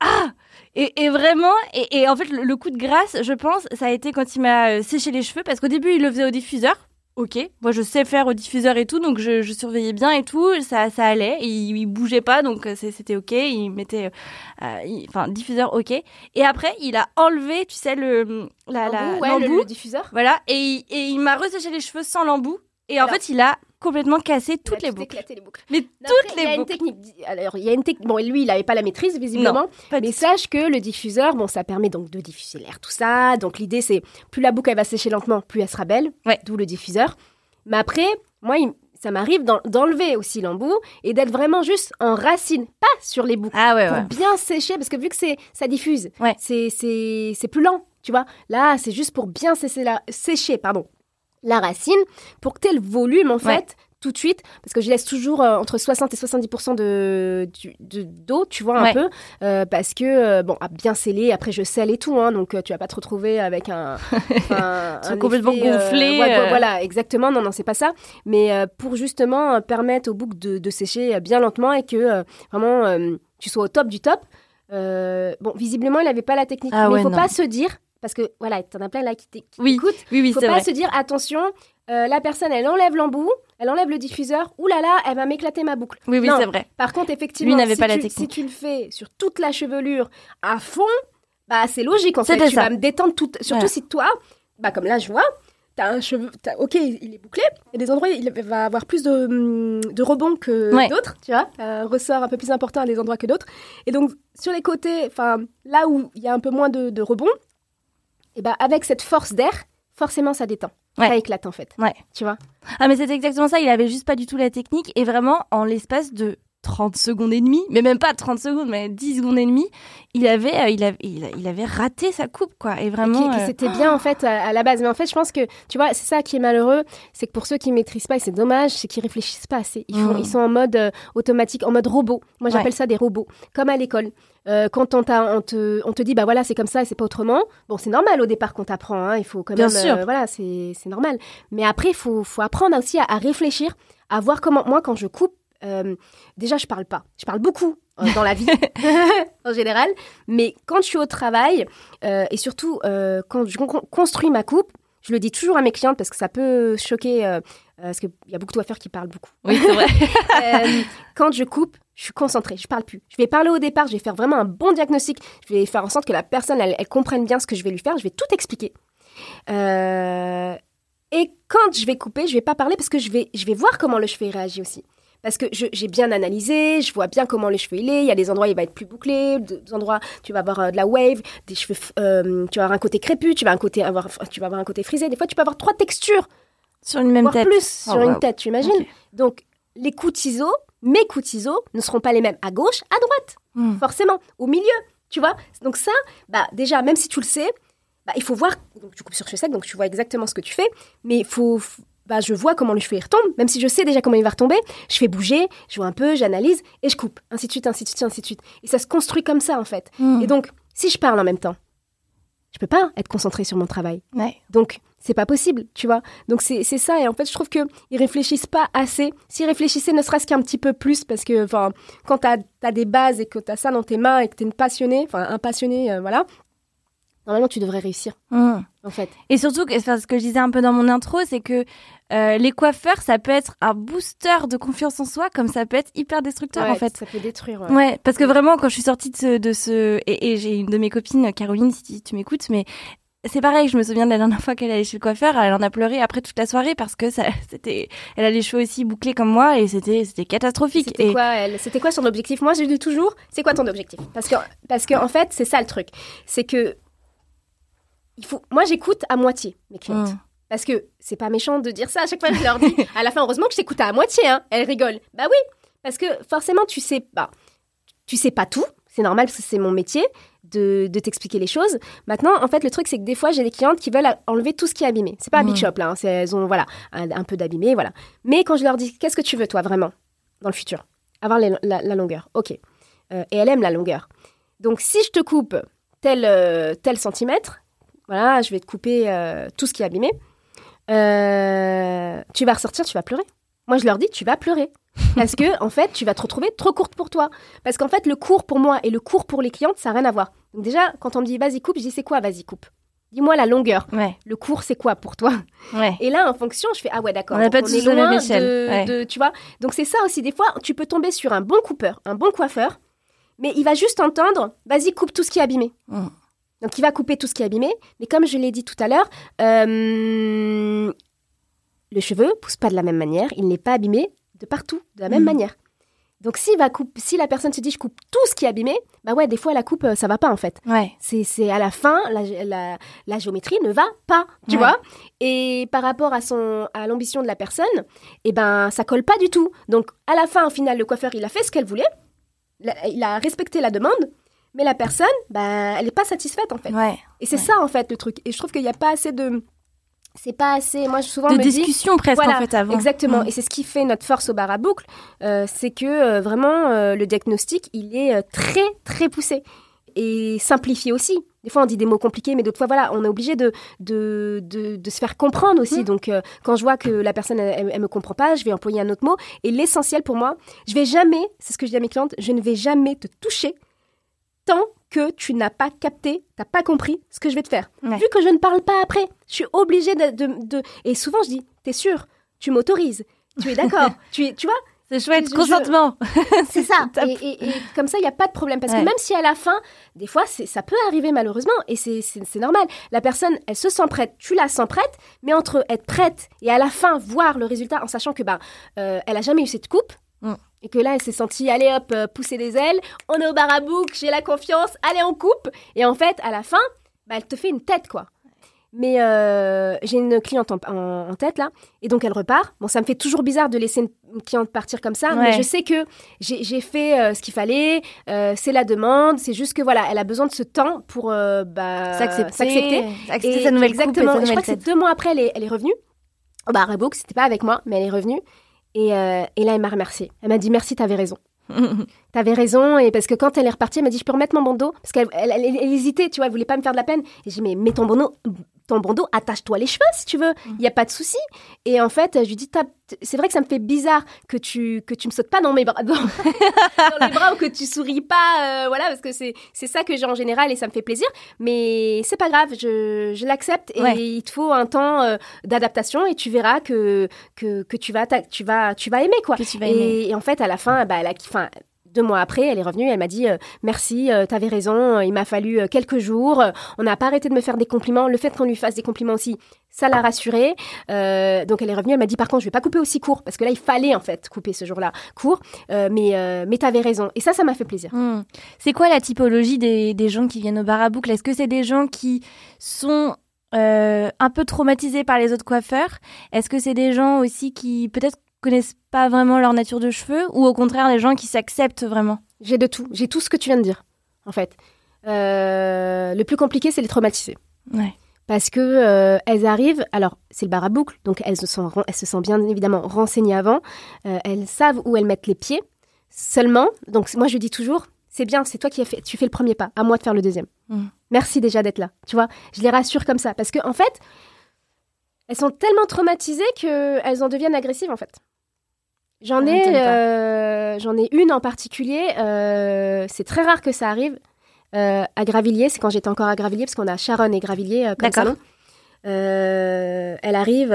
ah et, et vraiment, et, et en fait, le, le coup de grâce, je pense, ça a été quand il m'a euh, séché les cheveux parce qu'au début, il le faisait au diffuseur. Ok, moi je sais faire au diffuseur et tout, donc je, je surveillais bien et tout, ça, ça allait, il, il bougeait pas, donc euh, c'était ok, il mettait, euh, il- enfin diffuseur ok. Et après il a enlevé, tu sais le la, ouais, le- diffuseur. voilà, et, il- et il m'a resséché les cheveux sans l'embout, et en Alors. fait il a complètement cassé Il a toutes les tout boucles, éclaté, les boucles. mais Non, toutes après, il y a les une boucles. technique. Alors, il y a une technique. Bon, lui, il n'avait pas la maîtrise, visiblement. Pas mais sache que le diffuseur, bon, ça permet donc de diffuser l'air, tout ça. Donc, l'idée, c'est plus la boucle, elle va sécher lentement, plus elle sera belle. Ouais. D'où le diffuseur. Mais après, moi, il- ça m'arrive d'en- d'enlever aussi l'embout et d'être vraiment juste en racine, pas sur les boucles. Ah ouais Pour ouais. bien sécher, parce que vu que ça diffuse, Ouais. c'est- plus lent, tu vois. Là, c'est juste pour bien sécher la, sécher, pardon, la racine, pour que tu aies le volume, en fait, Ouais. tout de suite, parce que je laisse toujours euh, entre 60 et 70% de d'eau, tu vois, un Ouais. peu, euh, parce que, euh, bon, à bien sceller, après je scelle et tout, hein, donc tu vas pas te retrouver avec un... un, un complètement effet, gonflé, ouais. Voilà, exactement, non, non, c'est pas ça, mais pour justement permettre aux boucles de, de sécher bien lentement et que vraiment tu sois au top du top. Euh, bon, visiblement, il n'avait pas la technique, Ah mais ouais, il faut non. pas se dire, parce que voilà, t'en as plein là qui qui Oui, Oui oui faut pas vrai. se dire attention, euh, la personne elle enlève l'embout, elle enlève le diffuseur, ouh là là, elle va m'éclater ma boucle. Oui oui c'est vrai. Par contre, effectivement, Lui si, pas tu, technique. si tu le fais sur toute la chevelure à fond, bah c'est logique en fait. Tu ça. vas me détendre tout, surtout Voilà. si toi, bah comme là je vois, t'as un cheveu, ok, il est bouclé, il y a des endroits il va avoir plus de, hum, de rebonds que Ouais. d'autres, tu vois, un ressort un peu plus important à des endroits que d'autres. Et donc sur les côtés, enfin là où il y a un peu moins de, de rebonds, et bah avec cette force d'air, forcément ça détend, Ouais. ça éclate en fait, Ouais. tu vois? Ah mais c'était exactement ça, il avait juste pas du tout la technique et vraiment en l'espace de 30 secondes et demie, mais même pas 30 secondes, mais 10 secondes et demie, il avait, euh, il avait, il, avait raté sa coupe quoi. Et vraiment, euh, c'était bien en fait à, à la base. Mais en fait, je pense que tu vois, c'est ça qui est malheureux, c'est que pour ceux qui maîtrisent pas, et c'est dommage, c'est qu'ils réfléchissent pas assez. Ils, font, Mm. ils sont en mode euh, automatique, en mode robot. Moi, j'appelle Ouais. ça des robots, comme à l'école. Quand on, on, te, on te dit bah voilà c'est comme ça et c'est pas autrement bon c'est normal au départ qu'on t'apprend hein, il faut quand Bien même sûr. euh, voilà c'est c'est normal mais après il faut, faut apprendre aussi à, à réfléchir à voir comment moi quand je coupe euh, déjà je parle pas je parle beaucoup euh, dans la vie en général mais quand je suis au travail euh, et surtout quand je con- construis ma coupe je le dis toujours à mes clientes parce que ça peut choquer parce qu'il y a beaucoup de coiffeurs qui parlent beaucoup oui c'est vrai. quand je coupe, je suis concentrée, je parle plus. Je vais parler au départ, je vais faire vraiment un bon diagnostic. Je vais faire en sorte que la personne, elle, elle comprenne bien ce que je vais lui faire. Je vais tout expliquer. Euh, et quand je vais couper, je vais pas parler parce que je vais, je vais voir comment le cheveu réagit aussi. Parce que j'ai bien analysé, je vois bien comment le cheveu il est. Il y a des endroits où il va être plus bouclé, des endroits tu vas avoir euh, de la wave, des cheveux, euh, tu vas avoir un côté crépus, tu vas, un côté avoir, tu vas avoir un côté frisé. Des fois, tu peux avoir trois textures Sur une même voire tête. plus Oh, sur wow. une tête, tu imagines. Donc, les coups de ciseaux, mes coups de ciseaux ne seront pas les mêmes à gauche, à droite, Hmm. forcément, au milieu, tu vois Donc ça, bah déjà, même si tu le sais, bah, il faut voir, donc tu coupes sur cheveux sec, donc tu vois exactement ce que tu fais, mais il faut, bah, je vois comment le cheveu il retombe, même si je sais déjà comment il va retomber, je fais bouger, je vois un peu, j'analyse, et je coupe, ainsi de suite, ainsi de suite, ainsi de suite. Et ça se construit comme ça, en fait. Hmm. Et donc, si je parle en même temps, je peux pas être concentrée sur mon travail. Ouais. Donc, c'est pas possible, tu vois. Donc c'est ça, et en fait, je trouve qu'ils réfléchissent pas assez. S'ils réfléchissaient ne serait-ce qu'un petit peu plus, parce que quand t'as as des bases et que t'as ça dans tes mains et que t'es une passionnée, enfin un passionné, euh, voilà, normalement tu devrais réussir, Mmh. en fait. Et surtout, ce que je disais un peu dans mon intro, c'est que euh, les coiffeurs, ça peut être un booster de confiance en soi, comme ça peut être hyper destructeur Ouais, en fait. Ça peut détruire. ouais. Ouais, parce que vraiment, quand je suis sortie de ce, de ce et, et j'ai une de mes copines, Caroline, si tu m'écoutes, mais c'est pareil. Je me souviens de la dernière fois qu'elle allait chez le coiffeur, elle en a pleuré après toute la soirée parce que ça, c'était, elle a les cheveux aussi bouclés comme moi et c'était, c'était catastrophique. C'était Et quoi, elle C'était quoi son objectif? Moi, je dis toujours, c'est quoi ton objectif? Parce que, parce que en fait, c'est ça le truc. C'est que il faut. Moi, j'écoute à moitié mes clientes. Mm. Parce que c'est pas méchant de dire ça. À chaque fois, je leur dis. À la fin, heureusement que je t'écoute à moitié. Hein. Elles rigolent. Bah oui, parce que forcément, tu sais pas. Tu sais pas tout. C'est normal parce que c'est mon métier de, de t'expliquer les choses. Maintenant, en fait, le truc, c'est que des fois, j'ai des clientes qui veulent enlever tout ce qui est abîmé. C'est pas un big Mm. shop, là. hein. Elles ont, voilà, un, un peu d'abîmé, voilà. Mais quand je leur dis, qu'est-ce que tu veux, toi, vraiment, dans le futur? Avoir les- la, la longueur. OK. Euh, et elle aime la longueur. Donc, si je te coupe tel, euh, tel centimètre, voilà, je vais te couper euh, tout ce qui est abîmé, euh, tu vas ressortir, tu vas pleurer. Moi, je leur dis, tu vas pleurer. Parce que, en fait, tu vas te retrouver trop courte pour toi. Parce qu'en fait, le cours pour moi et le cours pour les clientes, ça n'a rien à voir. Donc, déjà, quand on me dit, vas-y, coupe, je dis, c'est quoi, vas-y, coupe? Dis-moi la longueur. ouais, Le cours, c'est quoi pour toi? Ouais. Et là, en fonction, je fais, ah ouais, d'accord. On n'a pas donc tous est la même loin échelle. de- Ouais. de- tu vois Donc, c'est ça aussi. Des fois, tu peux tomber sur un bon coupeur, un bon coiffeur, mais il va juste entendre, vas-y, coupe tout ce qui est abîmé. Mm. Donc, il va couper tout ce qui est abîmé. Mais comme je l'ai dit tout à l'heure, euh, le cheveu pousse pas de la même manière. Il n'est pas abîmé de partout, de la même Mm. manière. Donc, si, va coupe, si la personne se dit, je coupe tout ce qui est abîmé, bah ouais, des fois, la coupe, euh, ça va pas, en fait. Ouais. C'est c'est à la fin, la, la- la géométrie ne va pas, tu Ouais. vois. Et par rapport à son à l'ambition de la personne, eh ben ça colle pas du tout. Donc à la fin, au final, le coiffeur il a fait ce qu'elle voulait, La- il a respecté la demande, mais la personne, ben elle est pas satisfaite en fait. Ouais. Et c'est Ouais. ça en fait le truc. Et je trouve qu'il n'y a pas assez de, c'est pas assez. Moi je souvent De me dis, discussion presque Voilà, en fait avant. Exactement. Mm. Et c'est ce qui fait notre force au bar à boucle, euh, c'est que euh, vraiment euh, le diagnostic, il est très très poussé et simplifié aussi. Des fois, on dit des mots compliqués, mais d'autres fois, voilà, on est obligé de, de, de, de se faire comprendre aussi. Mm. Donc, quand je vois que la personne, elle, elle, elle me comprend pas, je vais employer un autre mot. Et l'essentiel pour moi, je vais jamais, c'est ce que je dis à mes clientes, je ne vais jamais te toucher tant que tu n'as pas capté, t'as pas compris ce que je vais te faire. Ouais. Vu que je ne parle pas après, je suis obligée de, de, de- Et souvent, je dis, t'es sûr Tu m'autorises Tu es d'accord tu, es, tu vois? C'est chouette, Je- consentement. C'est ça. Et, et- et comme ça, il n'y a pas de problème. Parce Ouais. que même si à la fin, des fois, ça peut arriver malheureusement. Et c'est- c'est c'est normal. La personne, elle se sent prête. Tu la sens prête. Mais entre être prête et à la fin voir le résultat en sachant que bah, euh, elle a jamais eu cette coupe. Mm. Et que là, elle s'est sentie, allez hop, euh, pousser des ailes. On est au bar à bouc, j'ai la confiance. Allez, on coupe. Et en fait, à la fin, bah, elle te fait une tête, quoi. Mais euh, j'ai une cliente en, en- en tête là, et donc elle repart. Bon, ça me fait toujours bizarre de laisser une, une cliente partir comme ça, mais je sais que j'ai fait euh, ce qu'il fallait. euh, c'est la demande, c'est juste que voilà, elle a besoin de ce temps pour bah, S'accepter. Accepter sa nouvelle exactement. coupe et je crois que c'est deux mois après, elle est, elle est revenue. Au bar à Book, c'était pas avec moi, mais elle est revenue. Et, euh, et là, elle m'a remercié. Elle m'a dit merci, t'avais raison. T'avais raison, et parce que quand elle est repartie, elle m'a dit Je peux remettre mon bandeau Parce qu'elle elle, elle- elle hésitait, tu vois, elle voulait pas me faire de la peine. Et j'ai dit Mais mets ton bandeau, ton bandeau attache-toi les cheveux si tu veux, il y a pas de souci. Et en fait, je lui dis C'est vrai que ça me fait bizarre que tu, que tu me sautes pas dans mes bras, dans, dans les bras ou que tu souris pas, euh, voilà, parce que c'est c'est ça que j'ai en général et ça me fait plaisir. Mais c'est pas grave, je, je l'accepte et Ouais. il te faut un temps euh, d'adaptation et tu verras que, que, que tu, vas, tu, vas, tu vas aimer quoi. Que tu vas aimer. Et, et en fait, à la fin, bah, elle a, enfin, deux mois après, elle est revenue, elle m'a dit euh, merci, euh, t'avais raison, il m'a fallu euh, quelques jours, euh, on n'a pas arrêté de me faire des compliments, le fait qu'on lui fasse des compliments aussi, ça l'a rassurée. Euh, donc elle est revenue, elle m'a dit par contre, je vais pas couper aussi court parce que là, il fallait en fait couper ce jour-là court, euh, mais euh, mais t'avais raison. Et ça, ça m'a fait plaisir. Hmm. C'est quoi la typologie des, des gens qui viennent au bar à boucle? Est-ce que c'est des gens qui sont euh, un peu traumatisés par les autres coiffeurs? Est-ce que c'est des gens aussi qui peut-être connaissent pas vraiment leur nature de cheveux ou au contraire des gens qui s'acceptent vraiment? J'ai de tout, j'ai tout ce que tu viens de dire, en fait. Euh, le plus compliqué, c'est les traumatiser. Ouais. parce que euh, elles arrivent. Alors, c'est le bar à boucle, donc elles se sont, elles se sont bien évidemment renseignées avant. Euh, elles savent où elles mettent les pieds. Seulement, donc moi je dis toujours, c'est bien, c'est toi qui as fait, tu fais le premier pas, à moi de faire le deuxième. Mhm. Merci déjà d'être là. Tu vois, je les rassure comme ça, parce que en fait, elles sont tellement traumatisées qu'elles en deviennent agressives en fait. J'en ai, euh, j'en ai une en particulier. euh, c'est très rare que ça arrive. euh, à Gravilliers, c'est quand j'étais encore à Gravilliers, parce qu'on a Sharon et Gravilliers comme salon. Elle arrive,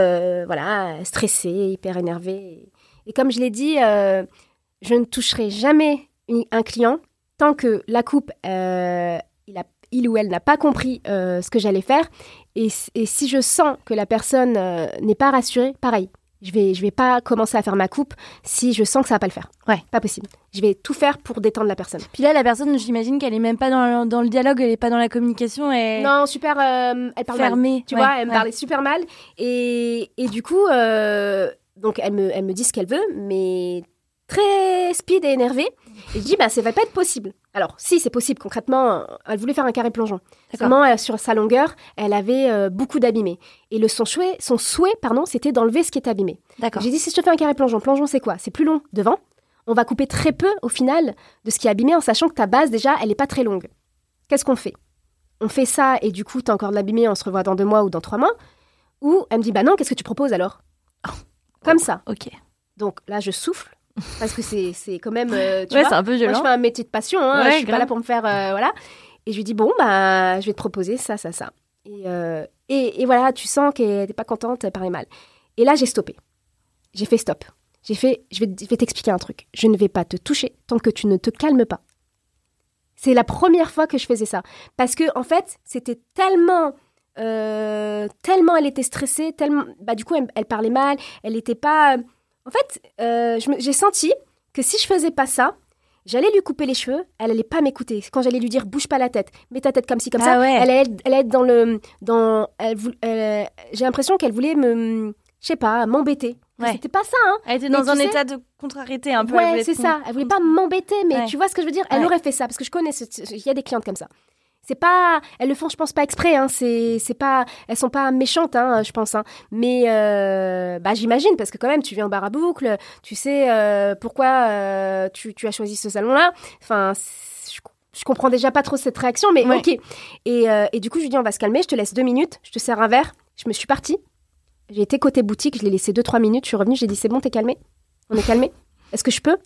voilà, stressée, hyper énervée. Et comme je l'ai dit, je ne toucherai jamais une- un client tant que la coupe, il, a, il ou elle n'a pas compris ce que j'allais faire. Et, et si je sens que la personne n'est pas rassurée, pareil. Je vais, je vais pas commencer à faire ma coupe si je sens que ça va pas le faire. Ouais. Pas possible. Je vais tout faire pour détendre la personne. Puis là, la personne, j'imagine qu'elle est même pas dans le, dans le dialogue, elle est pas dans la communication, Non, super. euh, elle parle mal. fermée. Tu Ouais, vois, elle me ouais. parlait super mal. Et, et du coup, euh, donc elle me, elle me dit ce qu'elle veut, mais très speed et énervée. Et je dis, bah, ça va pas être possible. Alors, si, c'est possible. Concrètement, euh, elle voulait faire un carré plongeon. Seulement, euh, sur sa longueur, elle avait euh, beaucoup d'abîmés. Et le, son souhait, son souhait pardon, c'était d'enlever ce qui est abîmé. D'accord. J'ai dit, si je te fais un carré plongeon, plongeon, c'est quoi? C'est plus long devant. On va couper très peu, au final, de ce qui est abîmé, en sachant que ta base, déjà, elle n'est pas très longue. Qu'est-ce qu'on fait? On fait ça, et du coup, tu as encore de l'abîmé, on se revoit dans deux mois ou dans trois mois. Ou elle me dit, bah non, qu'est-ce que tu proposes alors? Comme ça. Ok. Donc là, je souffle, parce que c'est quand même... euh, tu Ouais, c'est un peu moi, je fais un métier de passion, hein, Ouais, je suis pas là pour me faire... euh, voilà. Et je lui dis, bon, bah, je vais te proposer ça, ça, ça. Et, euh, et, et voilà, tu sens qu'elle n'était pas contente, elle parlait mal. Et là, j'ai stoppé. J'ai fait stop. J'ai fait, je vais, je vais t'expliquer un truc. Je ne vais pas te toucher tant que tu ne te calmes pas. C'est la première fois que je faisais ça. Parce que, en fait, c'était tellement... euh, tellement elle était stressée, tellement... Bah, du coup, elle, elle parlait mal, elle n'était pas... En fait, euh, j'ai senti que si je faisais pas ça, j'allais lui couper les cheveux, elle allait pas m'écouter. Quand j'allais lui dire bouge pas la tête, mets ta tête comme ci comme Ah ça, ouais. elle allait, être- elle allait dans le dans elle, voul- elle- j'ai l'impression qu'elle voulait me je sais pas, m'embêter. Ouais. C'était pas ça hein. Elle était dans un sais- état de contrariété un peu. Ouais, c'est ça. Elle voulait pas m'embêter, mais Ouais. tu vois ce que je veux dire? Elle aurait fait ça parce que je connais. ce- Il y a des clientes comme ça. C'est pas, elles le font, je pense pas exprès. Hein. C'est, c'est pas, elles sont pas méchantes, hein, je pense. Hein. Mais euh, bah j'imagine parce que quand même, tu viens au bar à boucle, tu sais euh, pourquoi euh, tu, tu as choisi ce salon-là. Enfin, c'est- je, je comprends déjà pas trop cette réaction, mais Ouais. ok. Et, et du coup, je lui dis on va se calmer. Je te laisse deux minutes. Je te sers un verre. Je me suis partie. J'ai été côté boutique. Je l'ai laissé deux trois minutes. Je suis revenue. J'ai dit c'est bon, t'es calmé. On est calmé. Est-ce que je peux?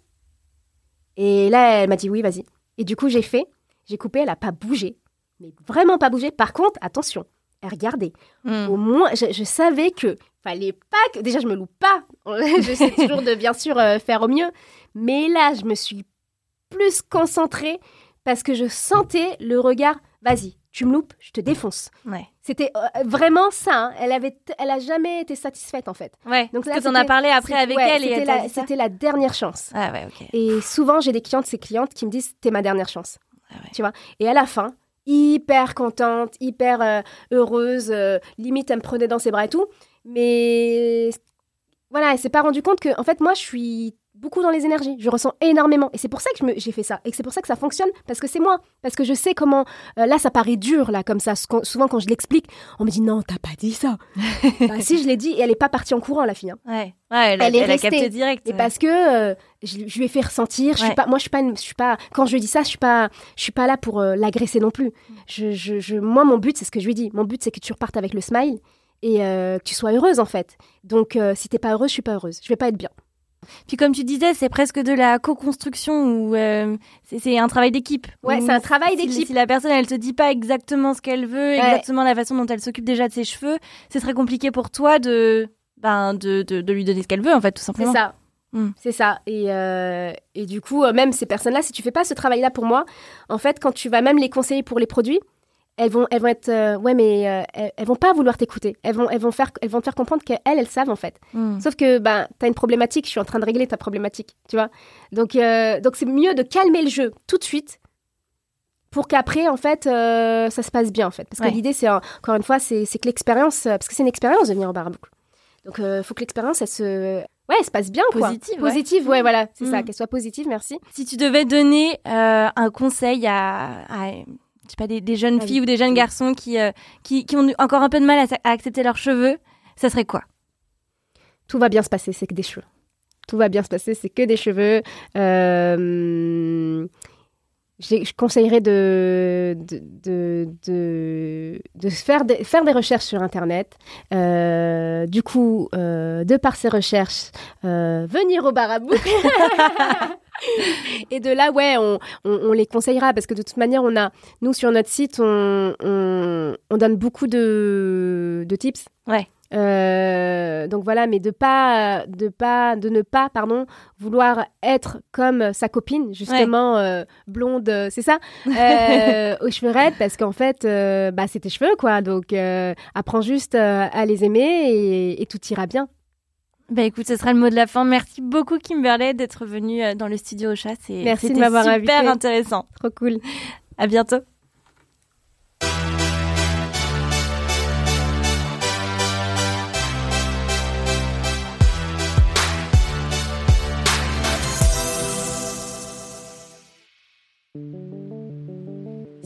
Et là, elle m'a dit oui, vas-y. Et du coup, j'ai fait. J'ai coupé. Elle a pas bougé, mais vraiment pas bougé. Par contre, attention, regardait. Hmm. Au moins, je, je savais que fallait pas que. Déjà, je me loupe pas. J'essaie toujours de bien sûr euh, faire au mieux. Mais là, je me suis plus concentrée parce que je sentais le regard. Vas-y, tu me loupes, je te défonce. Ouais. C'était euh, vraiment ça. hein. Elle avait, elle a jamais été satisfaite en fait. Ouais. Donc là, que t'en as parlé après avec ouais, elle et c'était elle la, c'était dernière chance. Ah ouais, ok. Et souvent, j'ai des clientes, ces clientes qui me disent T'es ma dernière chance. Ah ouais. Tu vois? Et à la fin, hyper contente, hyper euh, heureuse, euh, limite, elle me prenait dans ses bras et tout. Mais voilà, elle s'est pas rendue compte que, en fait, moi, je suis beaucoup dans les énergies. Je ressens énormément. Et c'est pour ça que j'ai fait ça. Et c'est pour ça que ça fonctionne. Parce que c'est moi. Parce que je sais comment. euh, là, ça paraît dur, là, comme ça. Sou- Souvent, quand je l'explique, on me dit Non, t'as pas dit ça. bah, si, je l'ai dit. Et elle est pas partie en courant, la fille. hein. Ouais. Ouais, elle, a- Elle est elle a restée. capté direct. Et ouais. parce que euh, je, je lui ai fait ressentir. Je suis Ouais. pas, moi, je suis pas, une- je suis pas. Quand je lui dis ça, je suis pas, je suis pas là pour euh, l'agresser non plus. Je, je, je- moi, mon but, c'est ce que je lui dis. Mon but, c'est que tu repartes avec le smile et que tu sois heureuse en fait. Donc, si t'es pas heureuse, je suis pas heureuse. Je vais pas être bien. Puis comme tu disais, c'est presque de la co-construction ou euh, c'est c'est un travail d'équipe. Ouais, c'est un travail d'équipe. Si la personne, elle te dit pas exactement ce qu'elle veut, exactement la façon dont elle s'occupe déjà de ses cheveux, c'est très compliqué pour toi de, ben, de, de, de lui donner ce qu'elle veut, en fait, tout C'est simplement. ça. Mm. C'est ça. Et, euh, et du coup, euh, même ces personnes-là, si tu fais pas ce travail-là pour moi, en fait, quand tu vas même les conseiller pour les produits, elles vont, elles vont être, euh, ouais, mais euh, elles, elles vont pas vouloir t'écouter. Elles vont, elles vont faire, elles vont te faire comprendre qu'elles, elles savent en fait. Mm. Sauf que, ben, t'as une problématique. Je suis en train de régler ta problématique, tu vois. Donc, euh, donc c'est mieux de calmer le jeu tout de suite. Pour qu'après, en fait, ça se passe bien, en fait. Parce Ouais. que l'idée, c'est, encore une fois, c'est que l'expérience, parce que c'est une expérience de venir au bar à boucle. Donc, il faut que l'expérience, elle se, ouais, elle se passe bien, quoi. Positive, ouais. Positive, ouais, voilà, c'est ça, qu'elle soit positive, merci. Si tu devais donner un conseil à, à, je sais pas, des, des jeunes Ah filles ou des jeunes garçons qui, euh, qui, qui ont encore un peu de mal à, accepter leurs cheveux, ça serait quoi? Tout va bien se passer, c'est que des cheveux. Tout va bien se passer, c'est que des cheveux. Euh, je conseillerais de, de, de, de, faire, des, recherches sur Internet, euh, du coup, de par ses recherches, venir au bar à et de là, ouais, on, les conseillera parce que de toute manière, on a, nous sur notre site, on, donne beaucoup de, de tips. Ouais. Euh, donc voilà, mais de pas, de pas, de ne pas, pardon, vouloir être comme sa copine, justement euh, blonde, c'est ça, euh, aux cheveux raides, parce qu'en fait, bah c'est tes cheveux quoi. Donc apprends juste à les aimer et, tout ira bien. Bah écoute, ce sera le mot de la fin. Merci beaucoup Kimberley d'être venue dans le studio au chat. Merci de m'avoir invité. Super intéressant. Trop cool. À bientôt.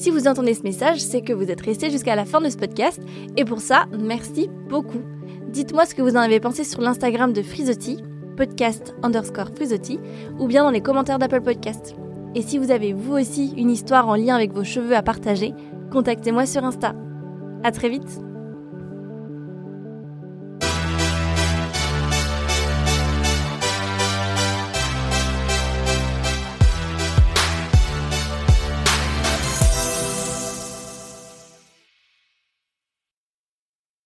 Si vous entendez ce message, c'est que vous êtes resté jusqu'à la fin de ce podcast. Et pour ça, merci beaucoup. Dites-moi ce que vous en avez pensé sur l'Instagram de Frisotti, podcast underscore Frisotti, ou bien dans les commentaires d'Apple Podcast. Et si vous avez vous aussi une histoire en lien avec vos cheveux à partager, contactez-moi sur Insta. À très vite